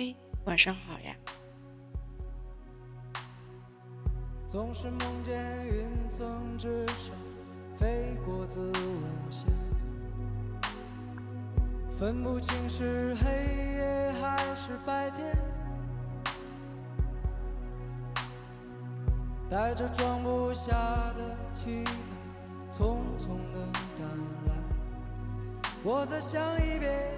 嘿，晚上好呀。总是梦见云层之上飞过子午线，分不清是黑夜还是白天，带着装不下的期待，匆匆的赶来。我再想一遍，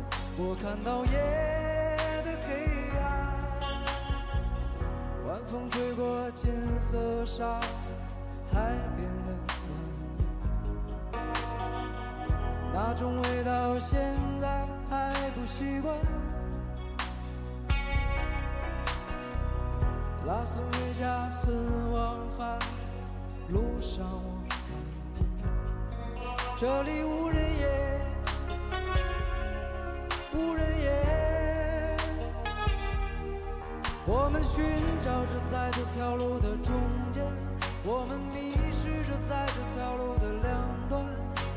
我看到夜的黑暗。晚风吹过金色沙海边的蜿蜒，那种味道现在还不习惯。拉斯维加斯往返路上，我看见这里无人烟，无人烟。我们寻找着在这条路的中间，我们迷失着在这条路的两端。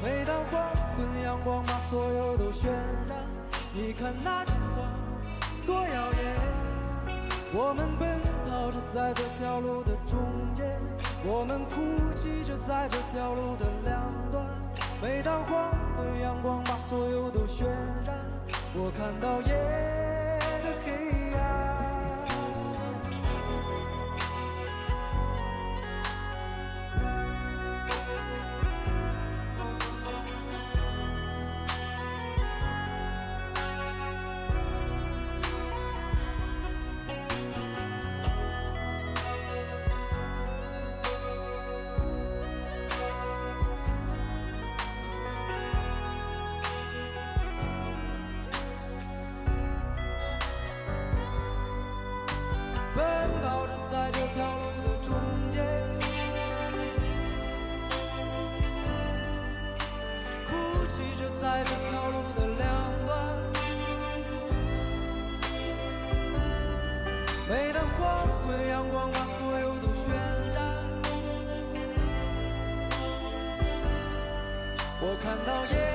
每当黄昏，阳光把所有都渲染，你看那金黄多耀眼。我们奔跑着在这条路的中间，我们哭泣着在这条路的两端。每当黄昏，阳光把所有都渲染，我看到夜。看到夜。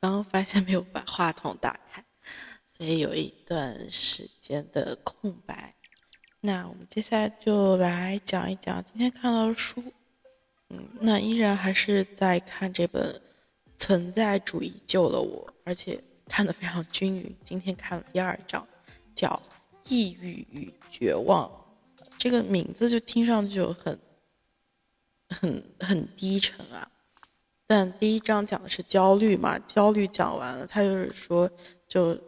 刚刚发现没有把话筒打开，所以有一段时间的空白。那我们接下来就来讲一讲今天看到的书。嗯，那依然还是在看这本《存在主义救了我》，而且看的非常均匀。今天看了第二章，叫《抑郁与绝望》，这个名字就听上去就很、很、很低沉啊。但第一章讲的是焦虑嘛，焦虑讲完了，他就是说，就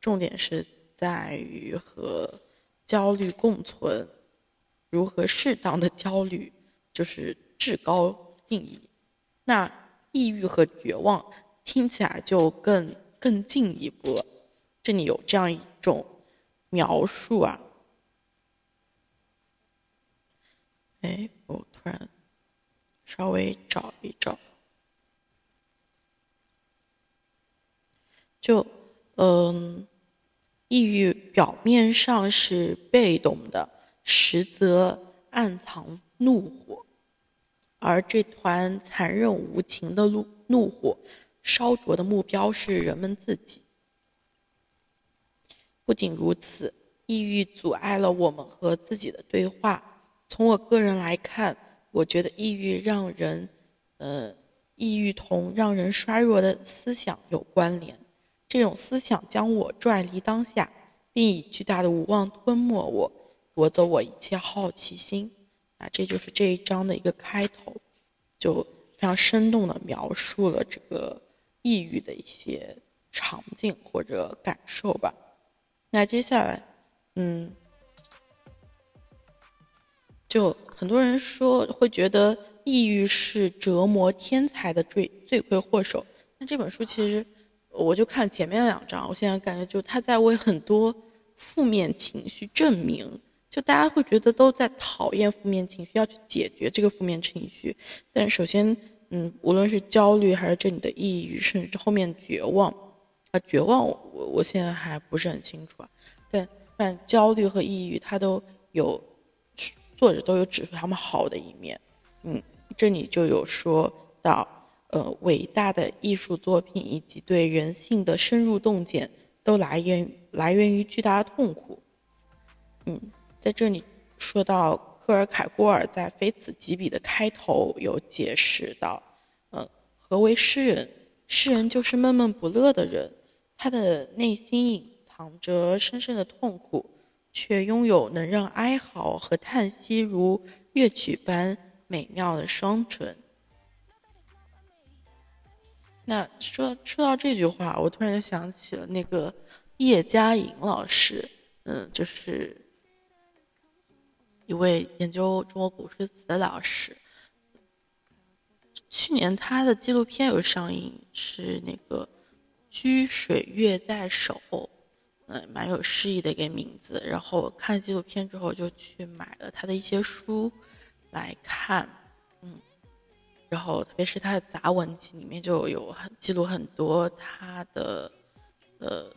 重点是在于和焦虑共存，如何适当的焦虑，就是至高定义。那抑郁和绝望听起来就更更进一步了。这里有这样一种描述啊，哎，我突然稍微找一找，就嗯，抑郁表面上是被动的，实则暗藏怒火，而这团残忍无情的怒怒火，烧灼的目标是人们自己。不仅如此，抑郁阻碍了我们和自己的对话。从我个人来看，我觉得抑郁让人，呃，抑郁同让人衰弱的思想有关联。这种思想将我拽离当下，并以巨大的无望吞没我，夺走我一切好奇心。啊，这就是这一章的一个开头，就非常生动的描述了这个抑郁的一些场景或者感受吧。那接下来，嗯，就很多人说会觉得抑郁是折磨天才的罪罪魁祸首。那这本书其实，我就看前面两张，我现在感觉就他在为很多负面情绪证明。就大家会觉得都在讨厌负面情绪，要去解决这个负面情绪。但首先，嗯，无论是焦虑还是这里的抑郁，甚至后面绝望。啊，绝望，我我现在还不是很清楚啊，但但焦虑和抑郁，它都有作者都有指出他们好的一面，嗯，这里就有说到，呃，伟大的艺术作品以及对人性的深入洞见，都来源来源于巨大的痛苦，嗯，在这里说到克尔凯郭尔在《非此即彼》的开头有解释到，呃，何为诗人？诗人就是闷闷不乐的人。他的内心隐藏着深深的痛苦，却拥有能让哀嚎和叹息如乐曲般美妙的双唇。那说说到这句话，我突然就想起了那个叶嘉莹老师，嗯，就是一位研究中国古诗词的老师。去年他的纪录片有上映，是那个。居水月在手，嗯，蛮有诗意的一个名字。然后我看纪录片之后，就去买了他的一些书来看，嗯，然后特别是他的杂文集里面就有很记录很多他的呃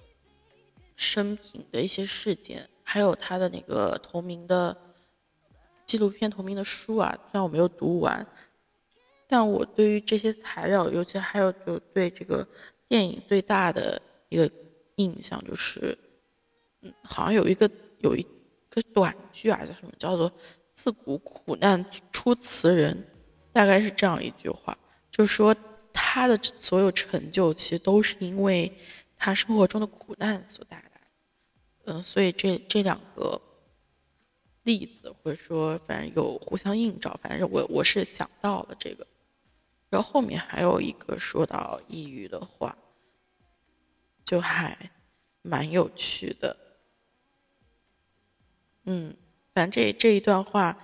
生平的一些事件，还有他的那个同名的纪录片同名的书啊，虽然我没有读完，但我对于这些材料，尤其还有就对这个。电影最大的一个印象就是，嗯，好像有一个有一个短句啊，叫什么？叫做“自古苦难出词人”，大概是这样一句话，就说他的所有成就其实都是因为他生活中的苦难所带来。嗯，所以这这两个例子或者说反正有互相映照，反正我我是想到了这个。然后后面还有一个说到抑郁的话，就还蛮有趣的。嗯，反正这这一段话，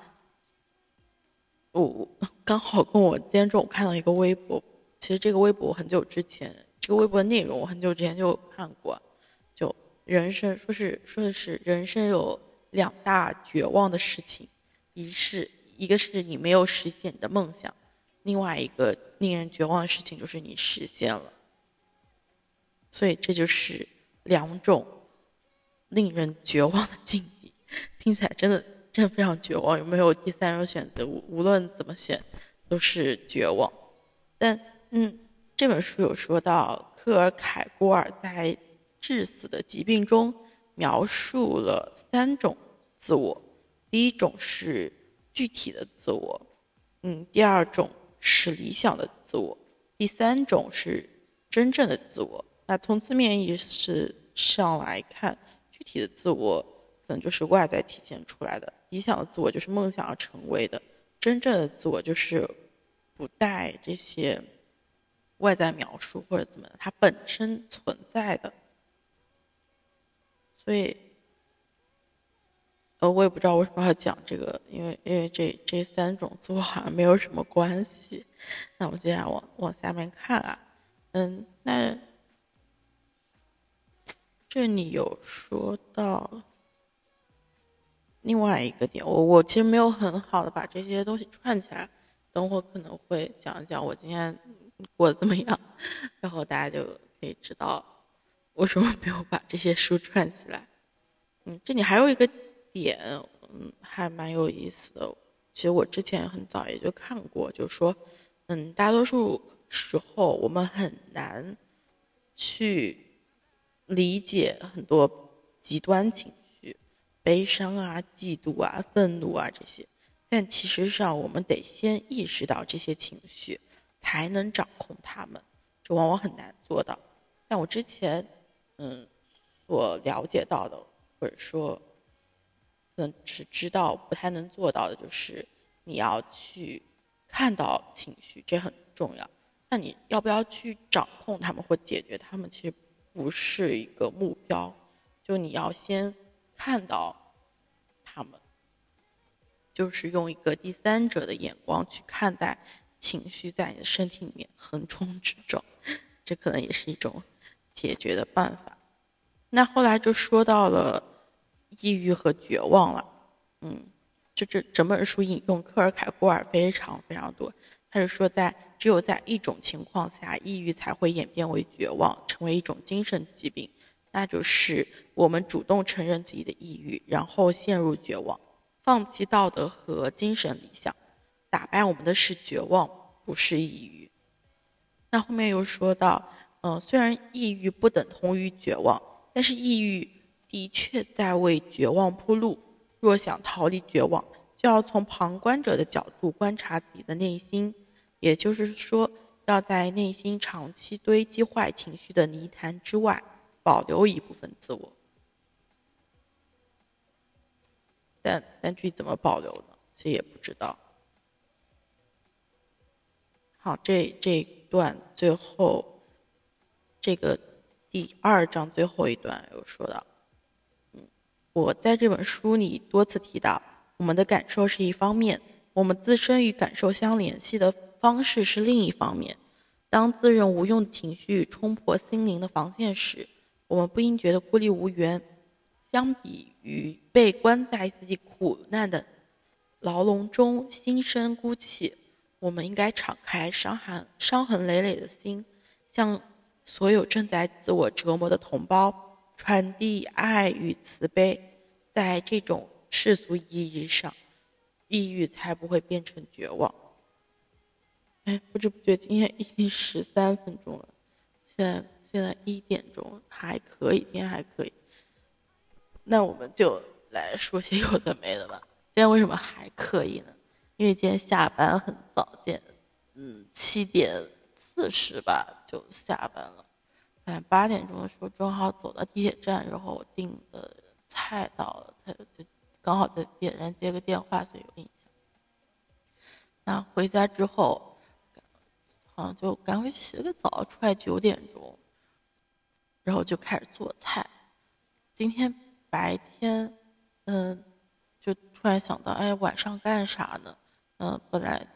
我刚好跟我今天中午看到一个微博，其实这个微博很久之前，这个微博的内容我很久之前就看过，就人生说是说的是人生有两大绝望的事情，一是一个是你没有实现你的梦想。另外一个令人绝望的事情就是你实现了，所以这就是两种令人绝望的境地，听起来真的真的非常绝望。有没有第三种选择？无论怎么选，都是绝望。但嗯，这本书有说到，克尔凯郭尔在致死的疾病中描述了三种自我，第一种是具体的自我，嗯，第二种。是理想的自我，第三种是真正的自我。那从字面意思上来看，具体的自我可能就是外在体现出来的，理想的自我就是梦想要成为的，真正的自我就是不带这些外在描述或者怎么的，它本身存在的。所以，呃，我也不知道为什么要讲这个，因为因为这这三种自我好像没有什么关系。那我们接下来往往下面看啊，嗯，那这里有说到另外一个点，我我其实没有很好的把这些东西串起来，等会可能会讲一讲我今天过得怎么样，然后大家就可以知道为什么没有把这些书串起来。嗯，这里还有一个。点，嗯，还蛮有意思的。其实我之前很早也就看过，就是说，嗯，大多数时候我们很难去理解很多极端情，悲伤啊、嫉妒啊、愤怒啊这些。但其实上，我们得先意识到这些情绪，才能掌控他们。这往往很难做到。但我之前，嗯，所了解到的，或者说。能只知道不太能做到的，就是你要去看到情绪，这很重要。那你要不要去掌控他们或解决他们，其实不是一个目标。就你要先看到他们，就是用一个第三者的眼光去看待情绪在你的身体里面横冲直撞，这可能也是一种解决的办法。那后来就说到了。抑郁和绝望了，嗯，就这整本书引用科尔凯郭尔非常非常多。他是说，在只有在一种情况下，抑郁才会演变为绝望，成为一种精神疾病，那就是我们主动承认自己的抑郁，然后陷入绝望，放弃道德和精神理想，打败我们的是绝望，不是抑郁。那后面又说到，嗯，虽然抑郁不等同于绝望，但是抑郁。的确在为绝望铺路。若想逃离绝望，就要从旁观者的角度观察自己的内心，也就是说，要在内心长期堆积坏情绪的泥潭之外，保留一部分自我。但但具体怎么保留呢？其实也不知道。好，这这段最后，这个第二章最后一段有说到。我在这本书里多次提到，我们的感受是一方面，我们自身与感受相联系的方式是另一方面。当自认无用的情绪冲破心灵的防线时，我们不应觉得孤立无援。相比于被关在自己苦难的牢笼中心生孤寂，我们应该敞开伤痕伤痕累累的心，向所有正在自我折磨的同胞。传递爱与慈悲，在这种世俗意义上，抑郁才不会变成绝望。哎，不知不觉今天已经十三分钟了，现在现在一点钟还可以，今天还可以。那我们就来说些有的没的吧。今天为什么还可以呢？因为今天下班很早，见，嗯，七点四十吧就下班了。在八点钟的时候，正好走到地铁站，然后我订的菜到了，他就刚好在地铁站接个电话，所以有印象。那回家之后，好像就赶回去洗了个澡，出来九点钟，然后就开始做菜。今天白天，嗯，就突然想到，哎，晚上干啥呢？嗯，本来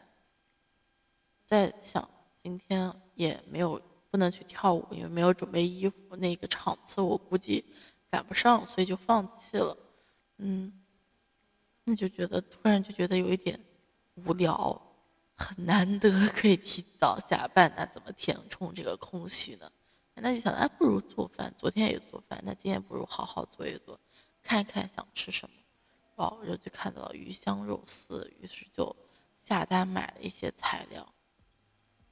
在想今天也没有。不能去跳舞，因为没有准备衣服。那个场次我估计赶不上，所以就放弃了。嗯，那就觉得突然就觉得有一点无聊，很难得可以提早下班，那怎么填充这个空虚呢？那就想，哎，不如做饭。昨天也做饭，那今天不如好好做一做，看一看想吃什么。哦，然后就看到了鱼香肉丝，于是就下单买了一些材料。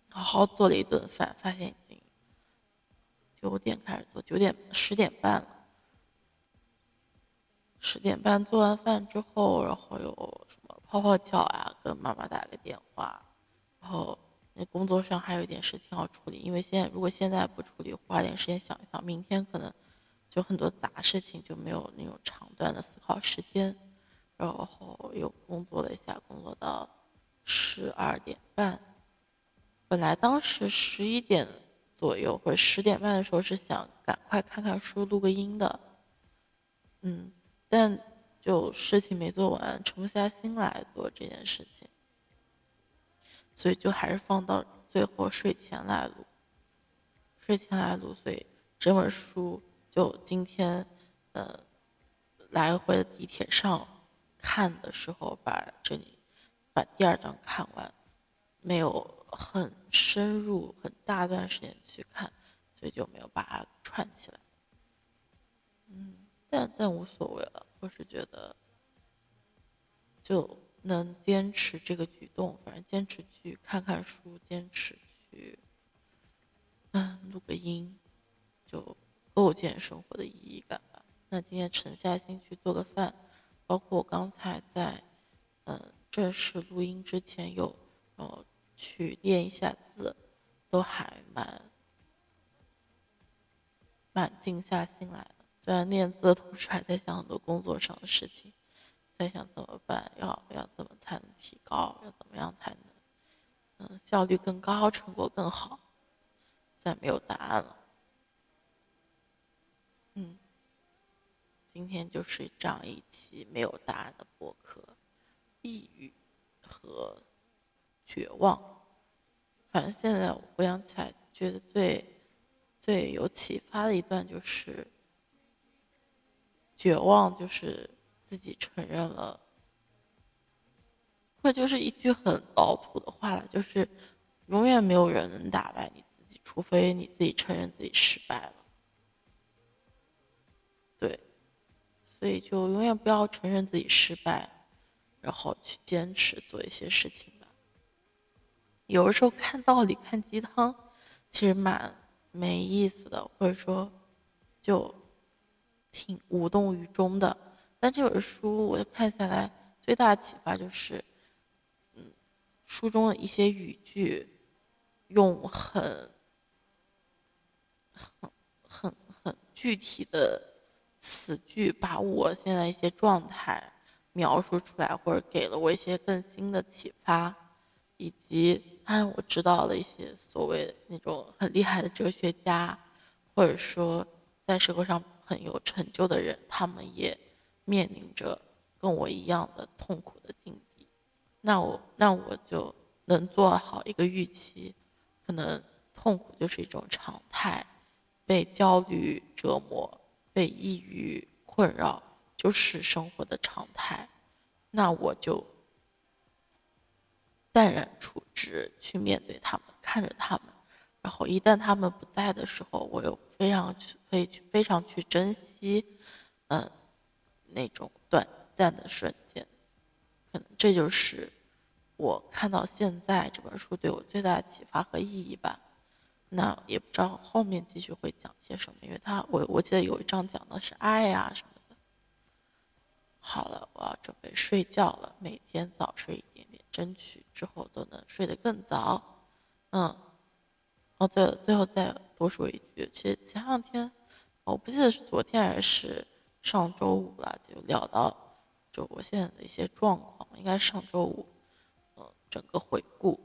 好好做了一顿饭，发现已经九点开始做，九点十点半了。十点半做完饭之后，然后有什么泡泡脚啊，跟妈妈打个电话，然后那工作上还有一点事情要处理，因为现在如果现在不处理，花点时间想一想，明天可能就很多杂事情就没有那种长段的思考时间。然后又工作了一下，工作到十二点半。本来当时十一点左右或者十点半的时候是想赶快看看书录个音的，嗯，但就事情没做完，沉不下心来做这件事情，所以就还是放到最后睡前来录。睡前来录，所以这本书就今天，呃，来回地铁上看的时候，把这里把第二章看完，没有很深入、很大段时间去看，所以就没有把它串起来。嗯，但但无所谓了，我是觉得就能坚持这个举动，反正坚持去看看书，坚持去。嗯，录个音，就构建生活的意义感吧。那今天沉下心去做个饭，包括我刚才在，嗯，正式录音之前有，呃，去练一下字，都还蛮，蛮静下心来的。虽然练字的同时还在想很多工作上的事情，在想怎么办，要要怎么才能提高，要怎么样才能，嗯，效率更高，成果更好。再没有答案了。嗯，今天就是这样一期没有答案的博客，抑郁和绝望。反正现在我回想起来，觉得最最有启发的一段就是绝望，就是自己承认了，或者就是一句很老土的话了，就是永远没有人能打败你自己。除非你自己承认自己失败了，对，所以就永远不要承认自己失败，然后去坚持做一些事情吧。有的时候看道理、看鸡汤，其实蛮没意思的，或者说就挺无动于衷的。但这本书我看下来，最大的启发就是，嗯，书中的一些语句用很。很很很具体的词句，把我现在一些状态描述出来，或者给了我一些更新的启发，以及他让我知道了一些所谓那种很厉害的哲学家，或者说在社会上很有成就的人，他们也面临着跟我一样的痛苦的境地。那我那我就能做好一个预期，可能痛苦就是一种常态。被焦虑折磨，被抑郁困扰，就是生活的常态。那我就淡然处之，去面对他们，看着他们。然后一旦他们不在的时候，我又非常去可以去非常去珍惜，嗯，那种短暂的瞬间。可能这就是我看到现在这本书对我最大的启发和意义吧。那也不知道后面继续会讲些什么，因为他我我记得有一章讲的是爱呀什么的。好了，我要准备睡觉了，每天早睡一点点，争取之后都能睡得更早。嗯，哦，对了，最后再多说一句，其实前两天，我不记得是昨天还是上周五了，就聊到就我现在的一些状况，应该上周五，嗯，整个回顾，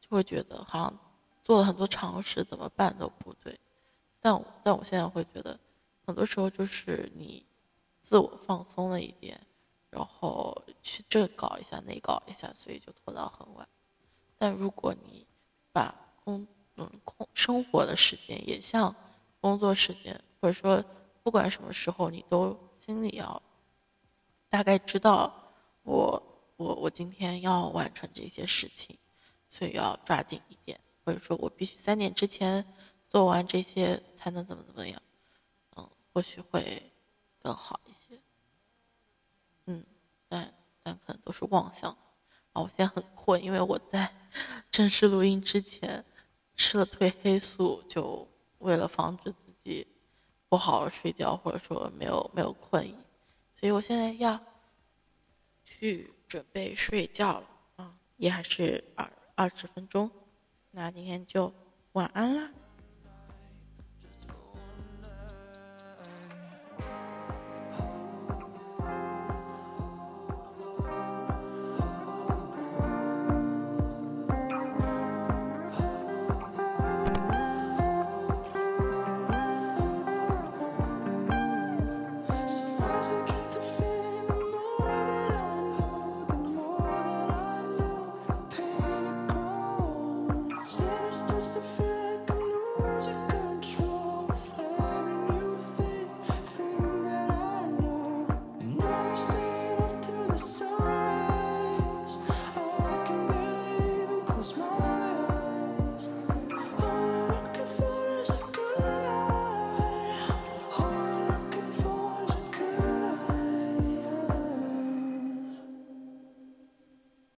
就会觉得好像。做了很多尝试，怎么办都不对，但我但我现在会觉得，很多时候就是你自我放松了一点，然后去这搞一下那搞一下，所以就拖到很晚。但如果你把工嗯空生活的时间也像工作时间，或者说不管什么时候，你都心里要大概知道我我我今天要完成这些事情，所以要抓紧一点。或者说我必须三点之前做完这些才能怎么怎么样，嗯，或许会更好一些，嗯，但但可能都是妄想。啊，我现在很困，因为我在正式录音之前吃了褪黑素，就为了防止不好好睡觉，或者说没有没有困意，所以我现在要去准备睡觉了啊，也还是二二十分钟。那今天就晚安啦。